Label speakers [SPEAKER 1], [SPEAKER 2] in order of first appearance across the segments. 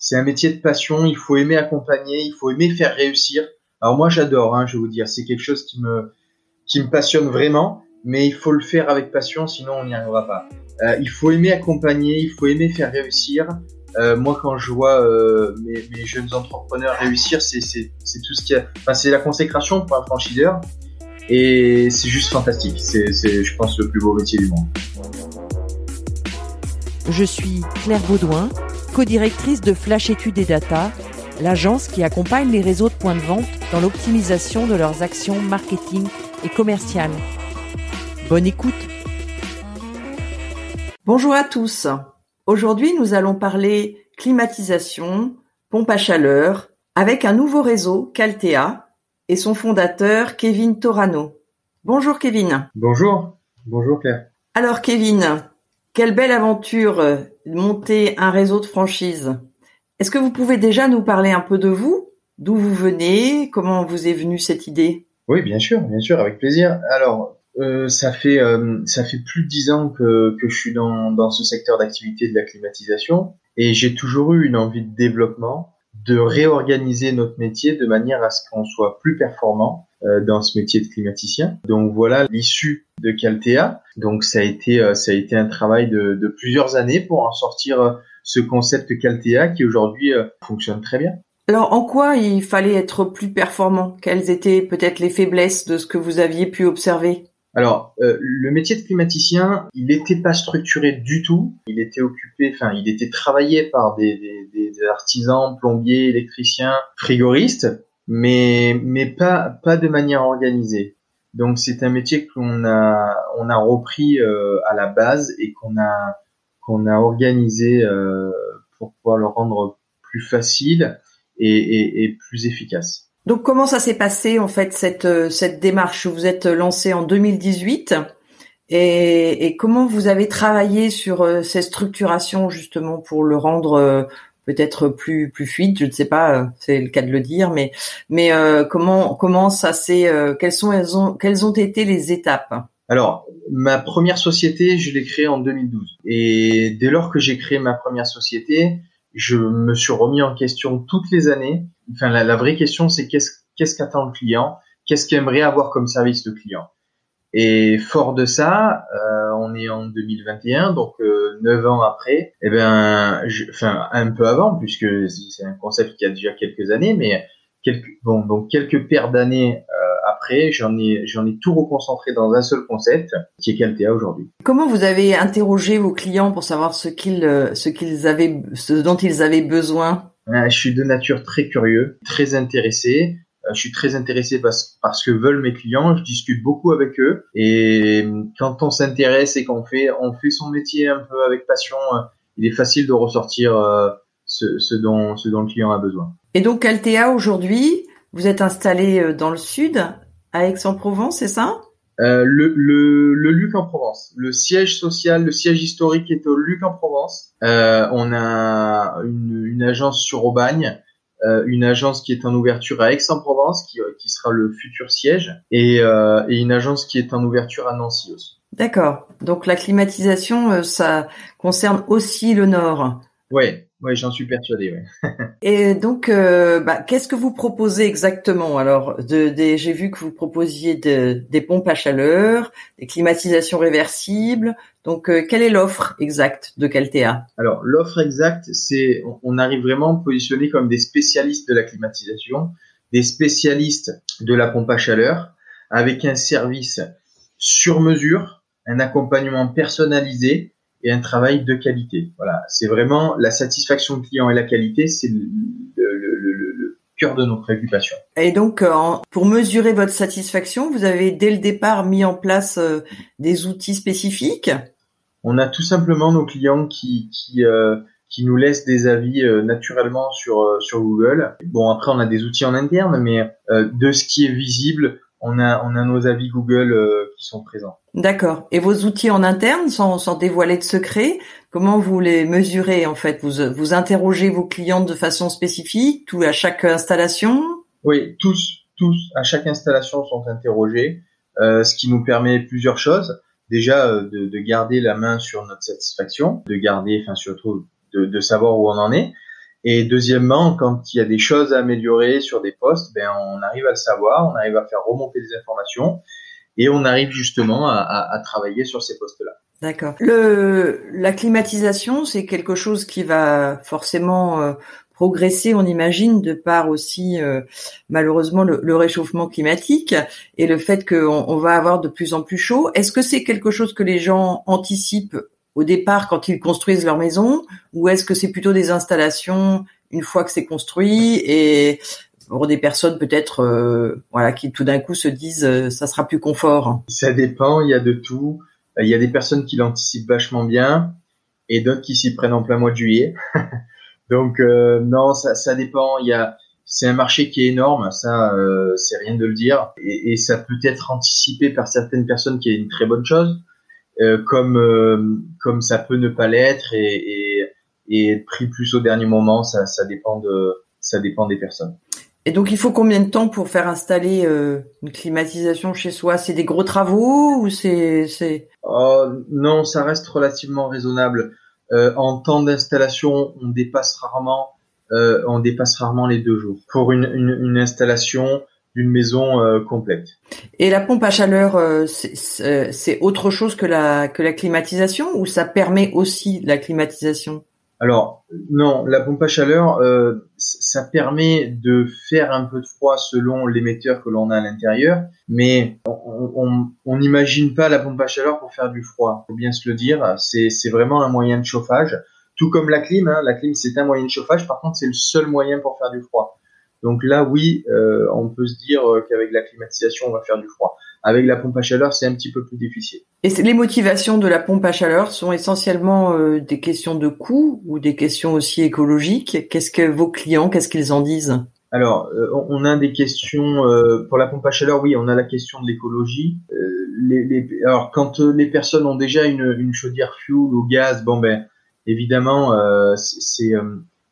[SPEAKER 1] C'est un métier de passion, il faut aimer accompagner, il faut aimer faire réussir. Alors moi j'adore, hein, je vais vous dire, c'est quelque chose qui me qui me passionne vraiment, mais il faut le faire avec passion, sinon on n'y arrivera pas. Euh, il faut aimer accompagner, il faut aimer faire réussir. Euh, moi quand je vois euh, mes, mes, jeunes entrepreneurs réussir, c'est tout ce qui a, enfin c'est la consécration pour un franchiseur, et c'est juste fantastique. C'est je pense le plus beau métier du monde.
[SPEAKER 2] Je suis Claire Baudouin co-directrice de Flash Études et Data, l'agence qui accompagne les réseaux de points de vente dans l'optimisation de leurs actions marketing et commerciales. Bonne écoute Bonjour à tous. Aujourd'hui, nous allons parler climatisation, pompe à chaleur, avec un nouveau réseau, Caltea, et son fondateur, Kevin Torano. Bonjour Kevin.
[SPEAKER 1] Bonjour. Bonjour Claire.
[SPEAKER 2] Alors Kevin, quelle belle aventure monter un réseau de franchise. Est-ce que vous pouvez déjà nous parler un peu de vous, d'où vous venez, comment vous est venue cette idée?
[SPEAKER 1] Oui, bien sûr, bien sûr, avec plaisir. Alors, euh, ça fait euh, ça fait plus de dix ans que, que je suis dans, dans ce secteur d'activité de la climatisation et j'ai toujours eu une envie de développement, de réorganiser notre métier de manière à ce qu'on soit plus performant dans ce métier de climaticien. Donc voilà l'issue de Caltea. Donc ça a été euh, ça a été un travail de, de plusieurs années pour en sortir euh, ce concept Caltea qui aujourd'hui fonctionne très bien.
[SPEAKER 2] Alors en quoi il fallait être plus performant? Quelles étaient peut-être les faiblesses de ce que vous aviez pu observer?
[SPEAKER 1] Alors, le métier de climaticien, il n'était pas structuré du tout. Il était occupé, enfin, il était travaillé par des, des, des artisans, plombiers, électriciens, frigoristes mais mais pas pas de manière organisée. Donc c'est un métier qu'on a on a repris euh, à la base et qu'on a qu'on a organisé euh, pour pouvoir le rendre plus facile et, et, et plus efficace.
[SPEAKER 2] Donc comment ça s'est passé en fait cette cette démarche? Vous êtes lancé en 2018 et, et comment vous avez travaillé sur euh, ces structurations justement pour le rendre peut-être plus plus fluide, je ne sais pas, euh, c'est le cas de le dire, mais mais euh, comment comment ça s'est, euh, quelles sont elles ont quelles ont été les étapes?
[SPEAKER 1] Alors, ma première société, je l'ai créée en 2012. Et dès lors que j'ai créé ma première société, je me suis remis en question toutes les années. Enfin, la, vraie question, c'est qu'est-ce qu'attend le client? Qu'est-ce qu'il aimerait avoir comme service le client? Et fort de ça, euh, on est en 2021, donc neuf ans après, eh ben, enfin un peu avant, puisque c'est un concept qui a déjà quelques années, mais quelques, bon, donc quelques paires d'années euh, après, j'en ai, j'en ai tout reconcentré dans un seul concept, qui est Caltea aujourd'hui.
[SPEAKER 2] Comment vous avez interrogé vos clients pour savoir ce qu'ils, euh, ce qu'ils avaient, ce dont ils avaient besoin?
[SPEAKER 1] Euh, Je suis de nature très curieux, très intéressé. Euh, je suis très intéressé parce, parce que veulent mes clients. Je discute beaucoup avec eux. Et quand on s'intéresse et qu'on fait, on fait son métier un peu avec passion, euh, il est facile de ressortir euh, ce, ce, dont, ce dont le client a besoin.
[SPEAKER 2] Et donc, Altea, aujourd'hui, vous êtes installé dans le sud, à Aix-en-Provence, c'est ça?
[SPEAKER 1] Euh, le, le, le Luc en Provence. Le siège social, le siège historique est au Luc en Provence. Euh, on a une, une agence sur Aubagne euh, une agence qui est en ouverture à Aix-en-Provence, qui, euh, qui, sera le futur siège, et, euh, et, une agence qui est en ouverture à Nancy aussi.
[SPEAKER 2] D'accord. Donc la climatisation, ça concerne aussi le Nord.
[SPEAKER 1] Ouais, oui, j'en suis persuadé. Ouais.
[SPEAKER 2] et donc, euh, bah, qu'est-ce que vous proposez exactement? Alors, de, de j'ai vu que vous proposiez de, des pompes à chaleur, des climatisations réversibles. Donc, euh, quelle est l'offre exacte de Caltea
[SPEAKER 1] Alors, l'offre exacte, c'est on arrive vraiment positionné comme des spécialistes de la climatisation, des spécialistes de la pompe à chaleur, avec un service sur mesure, un accompagnement personnalisé et un travail de qualité. Voilà, c'est vraiment la satisfaction client et la qualité, c'est le, le, le, le, cœur de nos préoccupations.
[SPEAKER 2] Et donc, euh, pour mesurer votre satisfaction, vous avez dès le départ mis en place euh, des outils spécifiques?
[SPEAKER 1] On a tout simplement nos clients qui, qui, euh, qui nous laisse des avis naturellement sur sur Google. Bon après on a des outils en interne, mais de ce qui est visible, on a on a nos avis Google qui sont présents.
[SPEAKER 2] D'accord. Et vos outils en interne, sans, sans dévoiler de secret, comment vous les mesurez en fait? Vous, vous interrogez vos clients de façon spécifique, tout à chaque installation?
[SPEAKER 1] Oui, tous, tous à chaque installation sont interrogés, euh, ce qui nous permet plusieurs choses. Déjà euh, de, de, garder la main sur notre satisfaction, de garder, enfin surtout de, de savoir où on en est. Et deuxièmement, quand il y a des choses à améliorer sur des postes, ben on arrive à le savoir, on arrive à faire remonter des informations et on arrive justement à, travailler sur ces postes-là.
[SPEAKER 2] D'accord. Le la climatisation, c'est quelque chose qui va forcément euh, progresser, on imagine, de par aussi euh, malheureusement le, réchauffement climatique et le fait qu'on on va avoir de plus en plus chaud. Est-ce que c'est quelque chose que les gens anticipent au départ quand ils construisent leur maison, ou est-ce que c'est plutôt des installations une fois que c'est construit et pour des personnes peut-être euh, voilà qui tout d'un coup se disent euh, ça sera plus confort
[SPEAKER 1] Ça dépend, il y a de tout. Euh, il y a des personnes qui l'anticipent vachement bien et d'autres qui s'y prennent en plein mois de juillet. Donc non, ça, dépend. Il y a c'est un marché qui est énorme, ça c'est rien de le dire et, et, ça peut être anticipé par certaines personnes qui est une très bonne chose, comme comme ça peut ne pas l'être et, et, et pris plus au dernier moment. Ça ça dépend de ça dépend des personnes.
[SPEAKER 2] Et donc, il faut combien de temps pour faire installer euh, une climatisation chez soi? C'est des gros travaux ou c'est c'est?
[SPEAKER 1] Oh, Non, ça reste relativement raisonnable. Euh, en temps d'installation, on dépasse rarement, euh, on dépasse rarement les deux jours pour une, une, une installation d'une maison euh, complète.
[SPEAKER 2] Et la pompe à chaleur, euh, c'est autre chose que la que la climatisation ou ça permet aussi la climatisation?
[SPEAKER 1] Alors non, la pompe à chaleur, euh, ça permet de faire un peu de froid selon l'émetteur que l'on a à l'intérieur, mais on n'imagine pas la pompe à chaleur pour faire du froid. Faut bien se le dire, c'est vraiment un moyen de chauffage, tout comme la clim. Hein. la clim c'est un moyen de chauffage, par contre c'est le seul moyen pour faire du froid. Donc là, oui, euh, on peut se dire qu'avec la climatisation, on va faire du froid. Avec la pompe à chaleur, c'est un petit peu plus difficile.
[SPEAKER 2] Et les motivations de la pompe à chaleur sont essentiellement euh, des questions de coût ou des questions aussi écologiques? Qu'est-ce que vos clients, qu'est-ce qu'ils en disent?
[SPEAKER 1] Alors, euh, on a des questions euh, pour la pompe à chaleur. Oui, on a la question de l'écologie. Les, les, alors, quand les personnes ont déjà une, une chaudière fuel ou gaz, bon ben, évidemment, c'est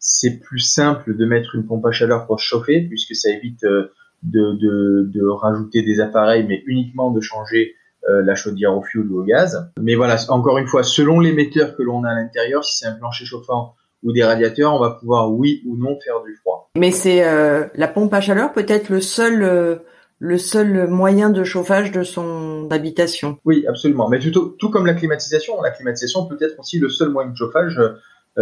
[SPEAKER 1] c'est plus simple de mettre une pompe à chaleur pour chauffer, puisque ça évite de, de, de rajouter des appareils, mais uniquement de changer euh, la chaudière au fioul ou au gaz. Mais voilà, encore une fois, selon l'émetteur que l'on a à l'intérieur, si c'est un plancher chauffant ou des radiateurs, on va pouvoir oui ou non faire du froid.
[SPEAKER 2] Mais c'est euh, la pompe à chaleur peut-être le seul euh, le seul moyen de chauffage de son habitation.
[SPEAKER 1] Oui, absolument. Mais tout, tout comme la climatisation, la climatisation peut être aussi le seul moyen de chauffage euh,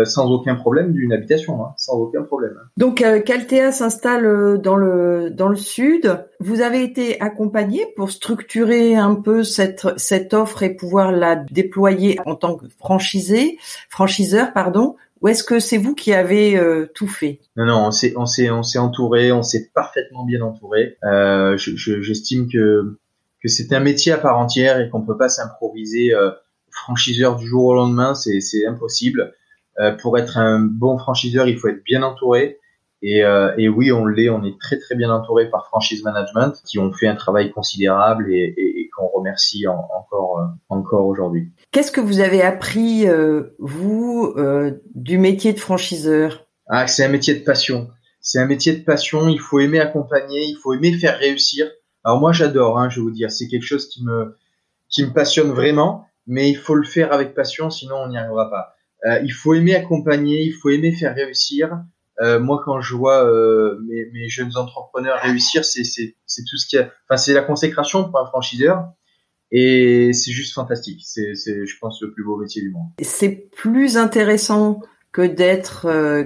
[SPEAKER 1] sans aucun problème d'une habitation, hein, sans aucun problème.
[SPEAKER 2] Donc euh, Caltea s'installe euh, dans le dans le sud. Vous avez été accompagné pour structurer un peu cette cette offre et pouvoir la déployer en tant que franchisé, franchiseur, pardon. Ou est-ce que c'est vous qui avez tout fait?
[SPEAKER 1] Non, non, on s'est on s'est on s'est entouré, on s'est parfaitement bien entouré. Euh, J'estime que que c'est un métier à part entière et qu'on peut pas s'improviser franchiseur du jour au lendemain, c'est c'est impossible. Euh, pour être un bon franchiseur, il faut être bien entouré. Et, euh, et, oui, on l'est, on est très très bien entouré par Franchise Management qui ont fait un travail considérable et, et, et qu'on remercie encore euh, encore aujourd'hui.
[SPEAKER 2] Qu'est-ce que vous avez appris vous du métier de franchiseur?
[SPEAKER 1] Ah, c'est un métier de passion. C'est un métier de passion. Il faut aimer accompagner, il faut aimer faire réussir. Alors moi, j'adore, hein, je vais vous dire, c'est quelque chose qui me qui me passionne vraiment, mais il faut le faire avec passion, sinon on n'y arrivera pas. Euh, il faut aimer accompagner, il faut aimer faire réussir. Euh, moi, quand je vois euh, mes, mes, jeunes entrepreneurs réussir, c'est tout ce qui enfin, c'est la consécration pour un franchiseur. Et c'est juste fantastique. C'est, je pense, le plus beau métier du monde.
[SPEAKER 2] C'est plus intéressant que d'être euh,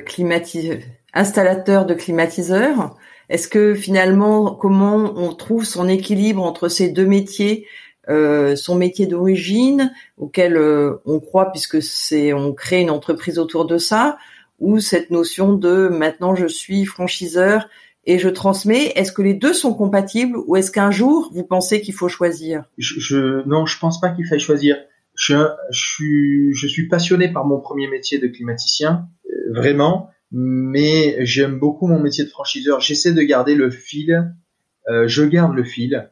[SPEAKER 2] installateur de climatiseur. Est-ce que finalement, comment on trouve son équilibre entre ces deux métiers euh, son métier d'origine auquel euh, on croit puisque c'est on crée une entreprise autour de ça ou cette notion de maintenant je suis franchiseur et je transmets. Est-ce que les deux sont compatibles ou est-ce qu'un jour vous pensez qu'il faut choisir?
[SPEAKER 1] Je, je, non, je pense pas qu'il faille choisir. je, suis, passionné par mon premier métier de climaticien, euh, vraiment, mais j'aime beaucoup mon métier de franchiseur. J'essaie de garder le fil, je garde le fil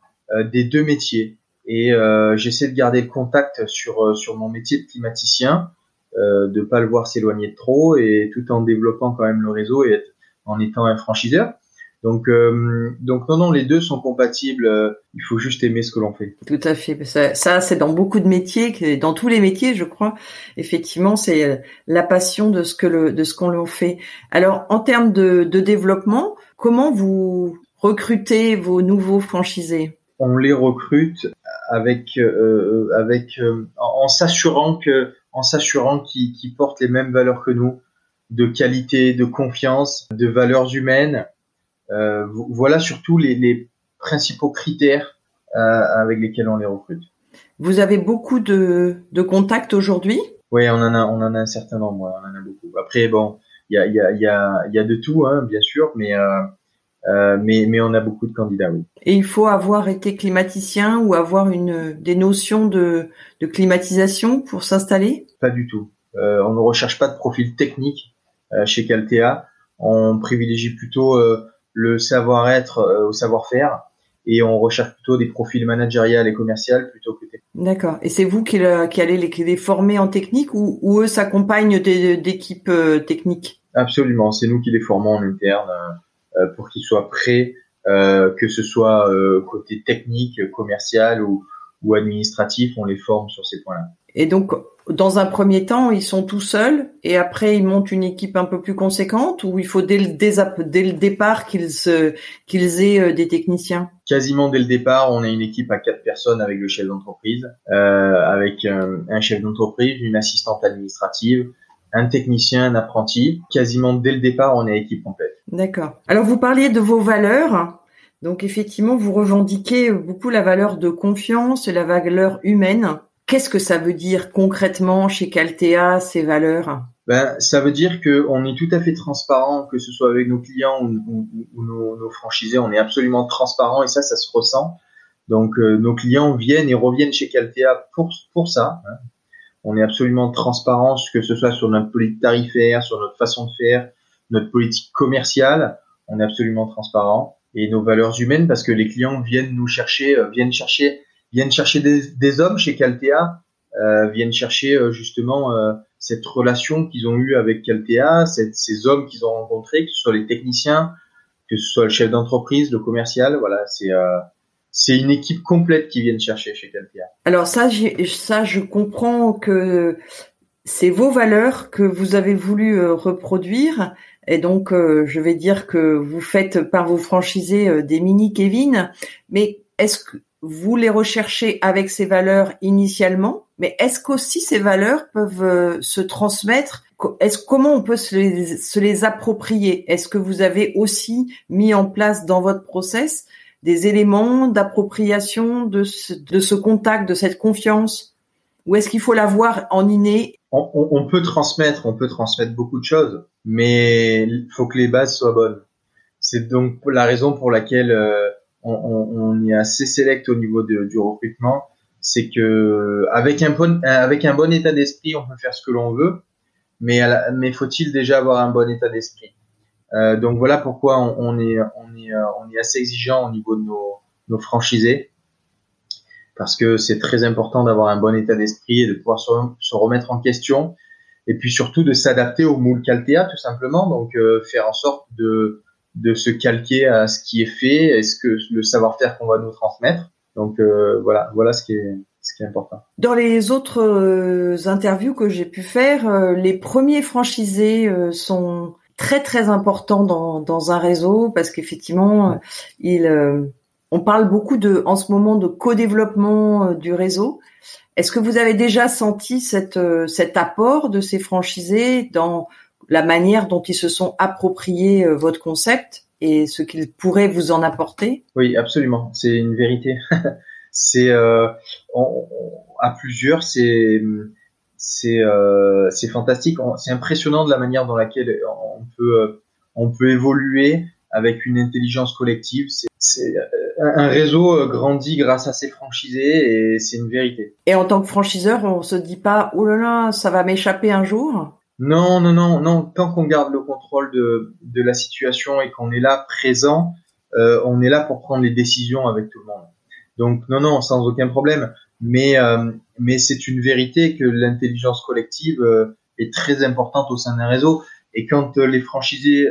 [SPEAKER 1] des deux métiers et euh, j'essaie de garder le contact sur sur mon métier de climaticien, de pas le voir s'éloigner trop et tout en développant quand même le réseau et en étant un franchiseur. Donc, euh, donc non, non, les deux sont compatibles. Euh, il faut juste aimer ce que l'on fait.
[SPEAKER 2] Tout à fait. Ça, ça c'est dans beaucoup de métiers, dans tous les métiers, je crois. Effectivement, c'est euh, la passion de ce que le, de ce qu'on l'on fait. Alors, en termes de, de développement, comment vous recrutez vos nouveaux franchisés?
[SPEAKER 1] On les recrute avec, euh, avec, en, s'assurant que, en s'assurant qu'ils portent les mêmes valeurs que nous, de qualité, de confiance, de valeurs humaines euh, voilà surtout les, les principaux critères euh, avec lesquels on les recrute.
[SPEAKER 2] Vous avez beaucoup de, de contacts aujourd'hui?
[SPEAKER 1] Oui, on en a, on en a un certain nombre. On en a beaucoup. Après, bon, il y a, y, a, y, a, y a de tout, hein, bien sûr, mais euh, mais, mais on a beaucoup de candidats, oui.
[SPEAKER 2] Et il faut avoir été climaticien ou avoir une des notions de, de climatisation pour s'installer?
[SPEAKER 1] Pas du tout. Euh, on ne recherche pas de profil technique euh, chez Caltea. On privilégie plutôt euh, le savoir-être euh, au savoir-faire et on recherche plutôt des profils managériels et commerciaux plutôt que techniques.
[SPEAKER 2] D'accord. Et c'est vous qui, qui allez les, les, former en technique ou, ou eux s'accompagnent d'équipes euh, techniques?
[SPEAKER 1] Absolument. C'est nous qui les formons en interne pour qu'ils soient prêts, euh, que ce soit côté technique, commercial ou, ou administratif, on les forme sur ces points-là.
[SPEAKER 2] Et donc, dans un premier temps, ils sont tout seuls et après ils montent une équipe un peu plus conséquente ou il faut dès le, dès, le départ qu'ils qu'ils aient euh, des techniciens?
[SPEAKER 1] Quasiment dès le départ, on a une équipe à quatre personnes avec le chef d'entreprise, euh, avec un, un chef d'entreprise, une assistante administrative, un technicien, un apprenti. Quasiment dès le départ, on est équipe complète.
[SPEAKER 2] D'accord. Alors vous parliez de vos valeurs. Donc effectivement, vous revendiquez beaucoup la valeur de confiance et la valeur humaine. Qu'est-ce que ça veut dire concrètement chez Caltea, ces valeurs?
[SPEAKER 1] Ben, ça veut dire que on est tout à fait transparent, que ce soit avec nos clients ou, nos, nos, franchisés, on est absolument transparent et ça, ça se ressent. Donc euh, nos clients viennent et reviennent chez Caltea pour pour ça. Hein. On est absolument transparent, que ce soit sur notre politique tarifaire, sur notre façon de faire, notre politique commerciale, on est absolument transparent. Et nos valeurs humaines parce que les clients viennent nous chercher, euh, viennent chercher viennent chercher des, hommes chez Caltea, euh, viennent chercher euh, justement euh, cette relation qu'ils ont eue avec Caltea, ces hommes qu'ils ont rencontrés, que ce soit les techniciens, que ce soit le chef d'entreprise, le commercial, voilà, c'est c'est une équipe complète qui viennent chercher chez Caltea.
[SPEAKER 2] Alors ça, ça, je comprends que c'est vos valeurs que vous avez voulu reproduire. Et donc, je vais dire que vous faites par vos franchisés des mini Kevin. Mais est-ce que vous les recherchez avec ces valeurs initialement, mais est-ce qu'aussi ces valeurs peuvent euh, se transmettre? Est-ce comment on peut se les, se les approprier? Est-ce que vous avez aussi mis en place dans votre process des éléments d'appropriation de ce, contact, de cette confiance? Ou est-ce qu'il faut l'avoir en inné?
[SPEAKER 1] On, peut transmettre, on peut transmettre beaucoup de choses, mais il faut que les bases soient bonnes. C'est donc la raison pour laquelle euh, on, est assez sélect au niveau du recrutement, c'est que avec un bon état d'esprit, on peut faire ce que l'on veut, mais faut-il déjà avoir un bon état d'esprit? Euh, Donc voilà pourquoi on, est on est on est assez exigeant au niveau de nos nos franchisés parce que c'est très important d'avoir un bon état d'esprit et de pouvoir se, remettre en question et puis surtout de s'adapter au moule Caltea tout simplement donc euh, faire en sorte de de se calquer à ce qui est fait, est-ce que le savoir-faire qu'on va nous transmettre. Donc euh, voilà, voilà ce qui est ce qui est important.
[SPEAKER 2] Dans les autres euh, interviews que j'ai pu faire, euh, les premiers franchisés sont très très importants dans, dans un réseau parce qu'effectivement, il on parle beaucoup de en ce moment de co-développement du réseau. Est-ce que vous avez déjà senti cette, cet apport de ces franchisés dans la manière dont ils se sont appropriés euh, votre concept et ce qu'ils pourraient vous en apporter?
[SPEAKER 1] Oui, absolument. C'est une vérité. c'est euh, à plusieurs, c'est c'est euh, c'est fantastique. C'est impressionnant de la manière dans laquelle on peut euh, on peut évoluer avec une intelligence collective. C'est un réseau grandit grâce à ses franchisés et c'est une vérité.
[SPEAKER 2] Et en tant que franchiseur, on se dit pas oh là là, ça va m'échapper un jour?
[SPEAKER 1] Non, non, non, non. Tant qu'on garde le contrôle de, de la situation et qu'on est là présent, euh, on est là pour prendre les décisions avec tout le monde. Donc non, non, sans aucun problème. Mais euh, mais c'est une vérité que l'intelligence collective euh, est très importante au sein d'un réseau. Et quand les franchisés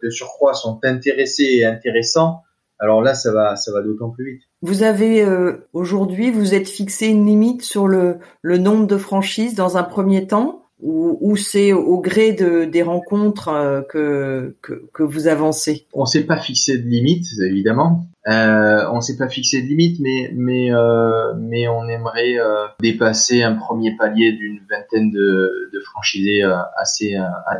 [SPEAKER 1] de surcroît sont intéressés et intéressants, alors là, ça va, ça va d'autant plus vite.
[SPEAKER 2] Vous avez aujourd'hui, vous êtes fixé une limite sur le, le nombre de franchises dans un premier temps ou, c'est au gré de, des rencontres euh, que, que, que vous avancez?
[SPEAKER 1] On s'est pas fixé de limite, évidemment. Euh, on s'est pas fixé de limite, mais mais euh, mais on aimerait euh, dépasser un premier palier d'une vingtaine de, de franchisés euh, assez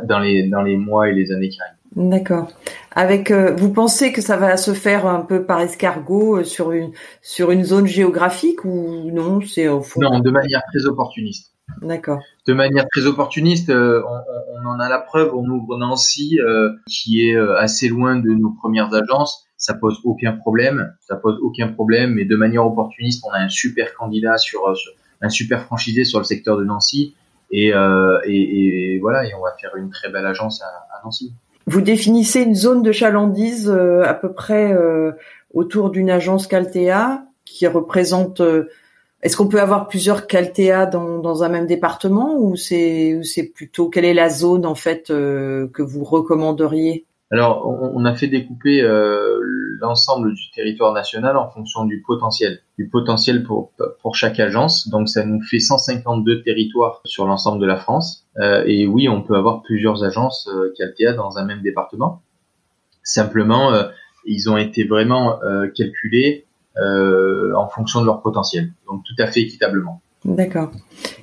[SPEAKER 1] dans les dans les mois et les années qui arrivent.
[SPEAKER 2] D'accord. Avec, vous pensez que ça va se faire un peu par escargot sur une sur une zone géographique ou non? C'est au fond.
[SPEAKER 1] Non, de manière très opportuniste.
[SPEAKER 2] D'accord.
[SPEAKER 1] De manière très opportuniste, euh, on, en a la preuve. On ouvre Nancy, euh, qui est euh, assez loin de nos premières agences. Ça pose aucun problème. Ça pose aucun problème. Mais de manière opportuniste, on a un super candidat sur, un super franchisé sur le secteur de Nancy. Et, et, voilà, et on va faire une très belle agence à, à Nancy.
[SPEAKER 2] Vous définissez une zone de chalandise à peu près autour d'une agence Caltea qui représente est-ce qu'on peut avoir plusieurs Caltea dans, un même département ou c'est plutôt quelle est la zone en fait euh, que vous recommanderiez?
[SPEAKER 1] Alors on, a fait découper euh, l'ensemble du territoire national en fonction du potentiel, du potentiel pour chaque agence. Donc ça nous fait 152 territoires sur l'ensemble de la France. Euh, et oui, on peut avoir plusieurs agences Caltea dans un même département. Simplement, ils ont été vraiment calculés en fonction de leur potentiel. Donc tout à fait équitablement.
[SPEAKER 2] D'accord.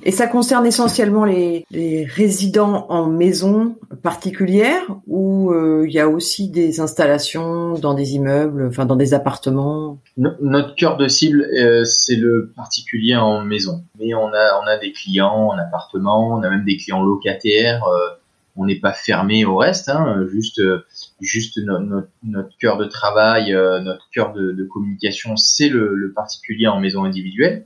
[SPEAKER 2] Et ça concerne essentiellement les, les résidents en maison particulière ou euh, il y a aussi des installations dans des immeubles, enfin dans des appartements?
[SPEAKER 1] Notre cœur de cible, euh, c'est le particulier en maison. Mais on a, on a des clients en appartement, on a même des clients locataires. Euh, on n'est pas fermé au reste, hein, juste juste notre, notre cœur de travail, euh, notre cœur de, de communication, c'est le, le, particulier en maison individuelle.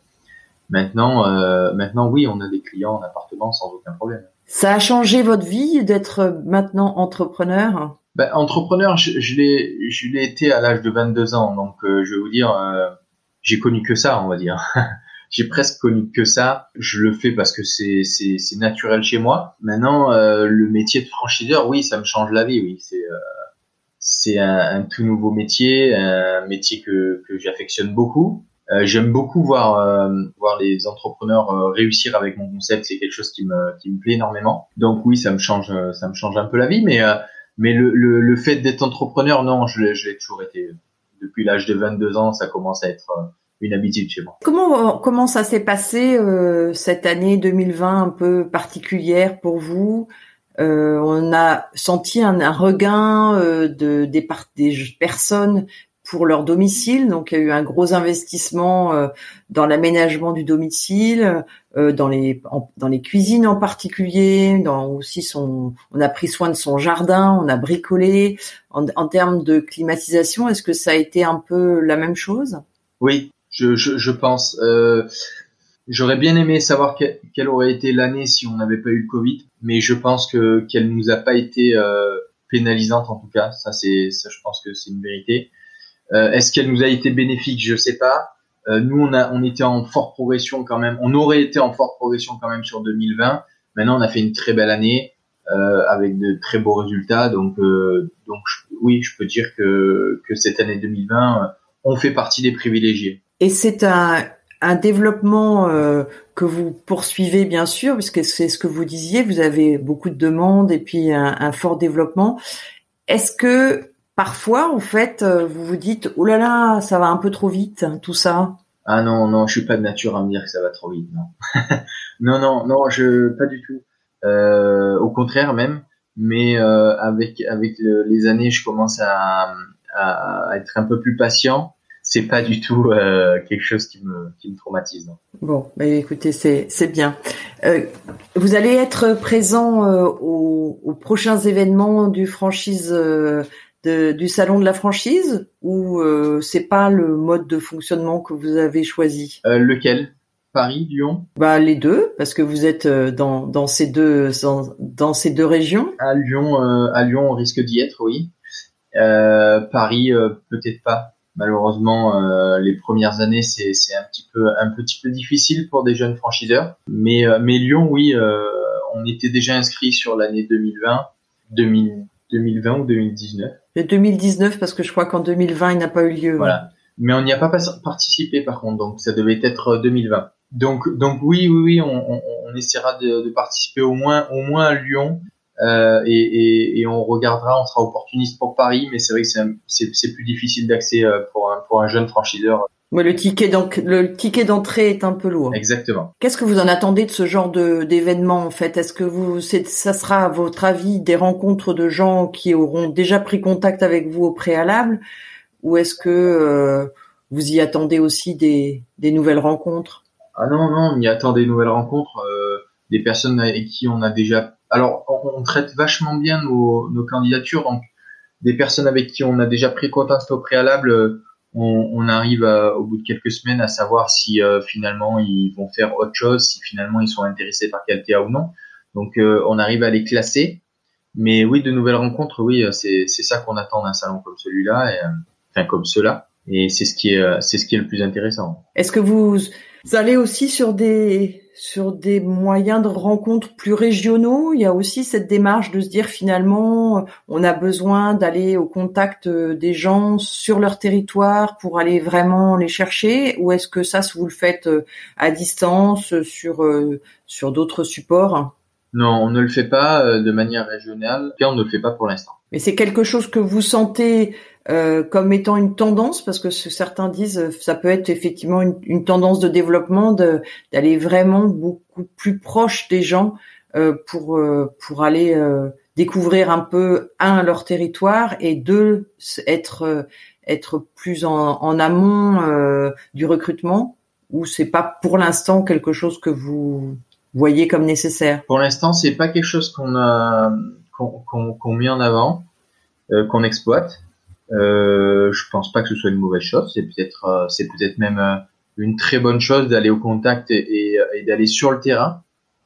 [SPEAKER 1] Maintenant, euh, maintenant, oui, on a des clients en appartement sans aucun problème.
[SPEAKER 2] Ça a changé votre vie d'être maintenant entrepreneur?
[SPEAKER 1] Ben, Entrepreneur, je, je l'ai, été à l'âge de 22 ans, donc euh, je vais vous dire, j'ai connu que ça, on va dire. j'ai presque connu que ça. Je le fais parce que c'est c'est, naturel chez moi. Maintenant, euh, le métier de franchiseur, oui, ça me change la vie. Oui, c'est c'est un, un, tout nouveau métier, un métier que, que j'affectionne beaucoup. Euh, J'aime beaucoup voir euh, voir les entrepreneurs euh, réussir avec mon concept. C'est quelque chose qui me qui me plaît énormément. Donc oui, ça me change ça me change un peu la vie, mais euh, mais le, le, le fait d'être entrepreneur, non, je l'ai toujours été. Depuis l'âge de 22 ans, ça commence à être une habitude chez moi.
[SPEAKER 2] Comment comment ça s'est passé cette année 2020 un peu particulière pour vous? Euh, on a senti un, regain euh, de, des, des, personnes pour leur domicile. Donc, il y a eu un gros investissement euh, dans l'aménagement du domicile, dans les dans les cuisines en particulier, dans aussi son. On a pris soin de son jardin, on a bricolé. En, termes de climatisation, est-ce que ça a été un peu la même chose?
[SPEAKER 1] Oui, je, je, je pense. J'aurais bien aimé savoir quelle aurait été l'année si on n'avait pas eu le Covid, mais je pense que qu'elle nous a pas été euh, pénalisante en tout cas. Ça c'est, ça je pense que c'est une vérité. Euh, est-ce qu'elle nous a été bénéfique? Je sais pas. Euh, nous on a, on était en forte progression quand même. On aurait été en forte progression quand même sur 2020. Maintenant on a fait une très belle année avec de très beaux résultats. Donc donc oui, je peux dire que que cette année 2020, on fait partie des privilégiés.
[SPEAKER 2] Et c'est un un développement euh, que vous poursuivez bien sûr, puisque c'est ce que vous disiez, vous avez beaucoup de demandes et puis un, fort développement. Est-ce que parfois, en fait, euh, vous vous dites, oh là là, ça va un peu trop vite, tout ça?
[SPEAKER 1] Ah non, non, je suis pas de nature à me dire que ça va trop vite, non. non, non, non, je pas du tout. Euh, au contraire même, mais avec avec les années, je commence à, à être un peu plus patient c'est pas du tout euh, quelque chose qui me, qui me traumatise.
[SPEAKER 2] Bon, bah, écoutez, c'est bien. Euh, vous allez être présent euh, aux, aux, prochains événements du franchise du salon de la franchise ou c'est pas le mode de fonctionnement que vous avez choisi?
[SPEAKER 1] Lequel? Paris, Lyon?
[SPEAKER 2] Bah les deux, parce que vous êtes dans, dans ces deux dans, ces deux régions.
[SPEAKER 1] À Lyon, à Lyon, on risque d'y être, oui. Paris, peut-être pas. Malheureusement, les premières années, c'est c'est un petit peu un petit peu difficile pour des jeunes franchiseurs. Mais mais Lyon, oui, on était déjà inscrit sur l'année 2020, 2020 ou 2019.
[SPEAKER 2] Le 2019 parce que je crois qu'en 2020 il n'a pas eu lieu.
[SPEAKER 1] Voilà. Mais on n'y a pas participé par contre, donc ça devait être 2020. Donc donc oui oui oui, on, on, on essaiera de, de, participer au moins au moins à Lyon euh, et, et, et, on regardera, on sera opportuniste pour Paris, mais c'est vrai que c'est plus difficile d'accès euh, pour un, pour un jeune franchiseur
[SPEAKER 2] le ticket donc le ticket d'entrée est un peu lourd.
[SPEAKER 1] Exactement.
[SPEAKER 2] Qu'est-ce que vous en attendez de ce genre de d'événement en fait? Est-ce que vous ça sera à votre avis des rencontres de gens qui auront déjà pris contact avec vous au préalable? Ou est-ce que euh, vous y attendez aussi des des nouvelles rencontres?
[SPEAKER 1] Ah non non, on y attend des nouvelles rencontres euh, des personnes avec qui on a déjà alors on, traite vachement bien nos nos candidatures donc des personnes avec qui on a déjà pris contact au préalable euh, on, arrive au bout de quelques semaines à savoir si euh, finalement ils vont faire autre chose, si finalement ils sont intéressés par Caltea ou non. Donc euh, on arrive à les classer. Mais oui, de nouvelles rencontres, oui, euh, c'est ça qu'on attend d'un salon comme celui-là, enfin comme cela. Et c'est ce qui est c'est ce qui est le plus intéressant.
[SPEAKER 2] Est-ce que vous allez aussi sur des sur des moyens de rencontre plus régionaux. Il y a aussi cette démarche de se dire finalement, on a besoin d'aller au contact euh, des gens sur leur territoire pour aller vraiment les chercher. Ou est-ce que ça, vous le faites euh, à distance sur euh, sur d'autres supports?
[SPEAKER 1] Non, on ne le fait pas de manière régionale. on ne le fait pas pour l'instant.
[SPEAKER 2] Mais c'est quelque chose que vous sentez euh, comme étant une tendance, parce que certains disent euh, ça peut être effectivement une, tendance de développement d'aller vraiment beaucoup plus proche des gens euh, pour pour aller découvrir un peu un leur territoire et deux être être plus en, en amont du recrutement ou c'est pas pour l'instant quelque chose que vous voyez comme nécessaire?
[SPEAKER 1] Pour l'instant, c'est pas quelque chose qu'on a qu'on met en avant, qu'on exploite. Euh, je pense pas que ce soit une mauvaise chose. C'est peut-être, euh, c'est peut-être même euh, une très bonne chose d'aller au contact et, et, d'aller sur le terrain.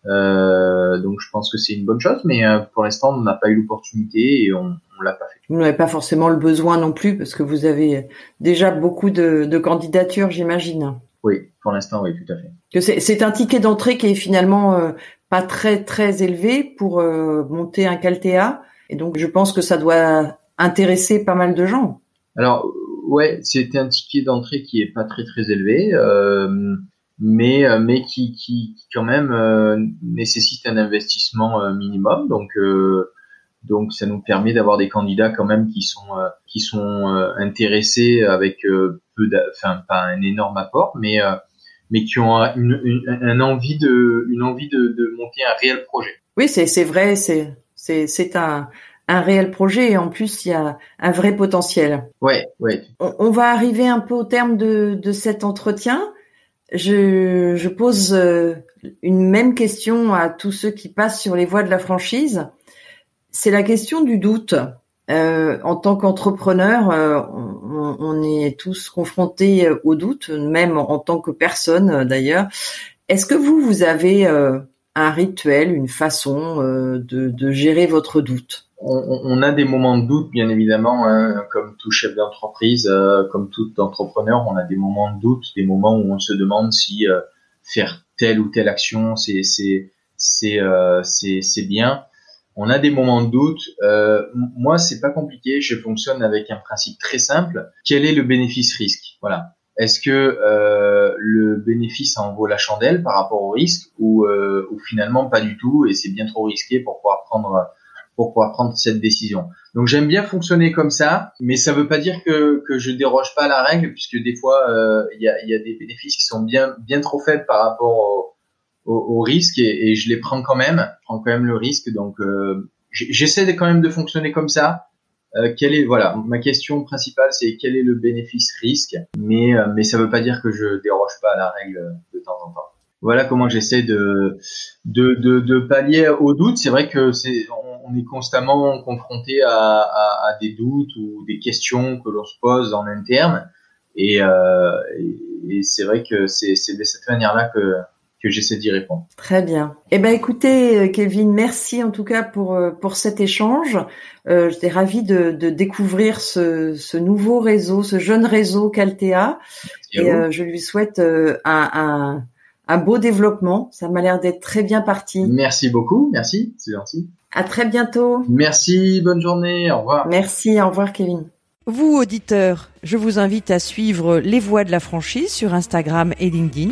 [SPEAKER 1] Euh, donc je pense que c'est une bonne chose, mais pour l'instant on n'a pas eu l'opportunité et on, on l'a pas fait.
[SPEAKER 2] Vous n'avez pas forcément le besoin non plus parce que vous avez déjà beaucoup de, de candidatures, j'imagine.
[SPEAKER 1] Oui, pour l'instant oui, tout à fait.
[SPEAKER 2] Que c'est un ticket d'entrée qui est finalement pas très très élevé pour monter un Caltea et donc je pense que ça doit intéresser pas mal de gens.
[SPEAKER 1] Alors ouais, c'était un ticket d'entrée qui est pas très très élevé, euh, mais euh, mais qui, qui, quand même euh, nécessite un investissement minimum. Donc donc ça nous permet d'avoir des candidats quand même qui sont qui sont intéressés avec peu, enfin pas un énorme apport, mais mais qui ont une, une, envie de une envie de, de monter un réel projet.
[SPEAKER 2] Oui, c'est c'est vrai, c'est c'est c'est un un réel projet et en plus il y a un vrai potentiel.
[SPEAKER 1] Ouais, ouais.
[SPEAKER 2] On, va arriver un peu au terme de, de cet entretien. Je, je pose euh, une même question à tous ceux qui passent sur les voies de la franchise. C'est la question du doute. Euh, en tant qu'entrepreneur, euh, on, est tous confrontés au doute, même en tant que personne d'ailleurs. Est-ce que vous, vous avez un rituel, une façon de, gérer votre doute?
[SPEAKER 1] On, a des moments de doute, bien évidemment, hein, comme tout chef d'entreprise, euh, comme tout entrepreneur, on a des moments de doute, des moments où on se demande si euh, faire telle ou telle action, euh, c'est bien. On a des moments de doute. moi, c'est pas compliqué. Je fonctionne avec un principe très simple. Quel est le bénéfice-risque Voilà. Est-ce que le bénéfice en vaut la chandelle par rapport au risque ou, ou finalement pas du tout et c'est bien trop risqué pour pouvoir prendre pour pouvoir prendre cette décision? Donc j'aime bien fonctionner comme ça, mais ça veut pas dire que, que je déroge pas à la règle, puisque des fois euh, il y, a, y, a, des bénéfices qui sont bien bien trop faibles par rapport au, au, risque et, je les prends quand même, je prends quand même le risque. Donc euh, j'essaie quand même de fonctionner comme ça. Euh, est voilà ma question principale c'est quel est le bénéfice risque? Mais euh, mais ça veut pas dire que je déroge pas à la règle de temps en temps voilà comment j'essaie de, de, de, pallier au doute c'est vrai que c'est on est constamment confronté à, des doutes ou des questions que l'on se pose en interne. Et, euh, et, c'est vrai que c'est de cette manière-là que, que j'essaie d'y répondre.
[SPEAKER 2] Très bien. Eh ben écoutez, euh, Kevin, merci en tout cas pour euh, pour cet échange. Euh, J'étais ravie de, de découvrir ce, ce nouveau réseau, ce jeune réseau Caltea, et euh, je lui souhaite un, un un beau développement. Ça m'a l'air d'être très bien parti.
[SPEAKER 1] Merci beaucoup, merci, c'est gentil.
[SPEAKER 2] À très bientôt.
[SPEAKER 1] Merci, bonne journée, au revoir.
[SPEAKER 2] Merci, au revoir Kevin. Vous, auditeurs, je vous invite à suivre Les Voix de la franchise sur Instagram et LinkedIn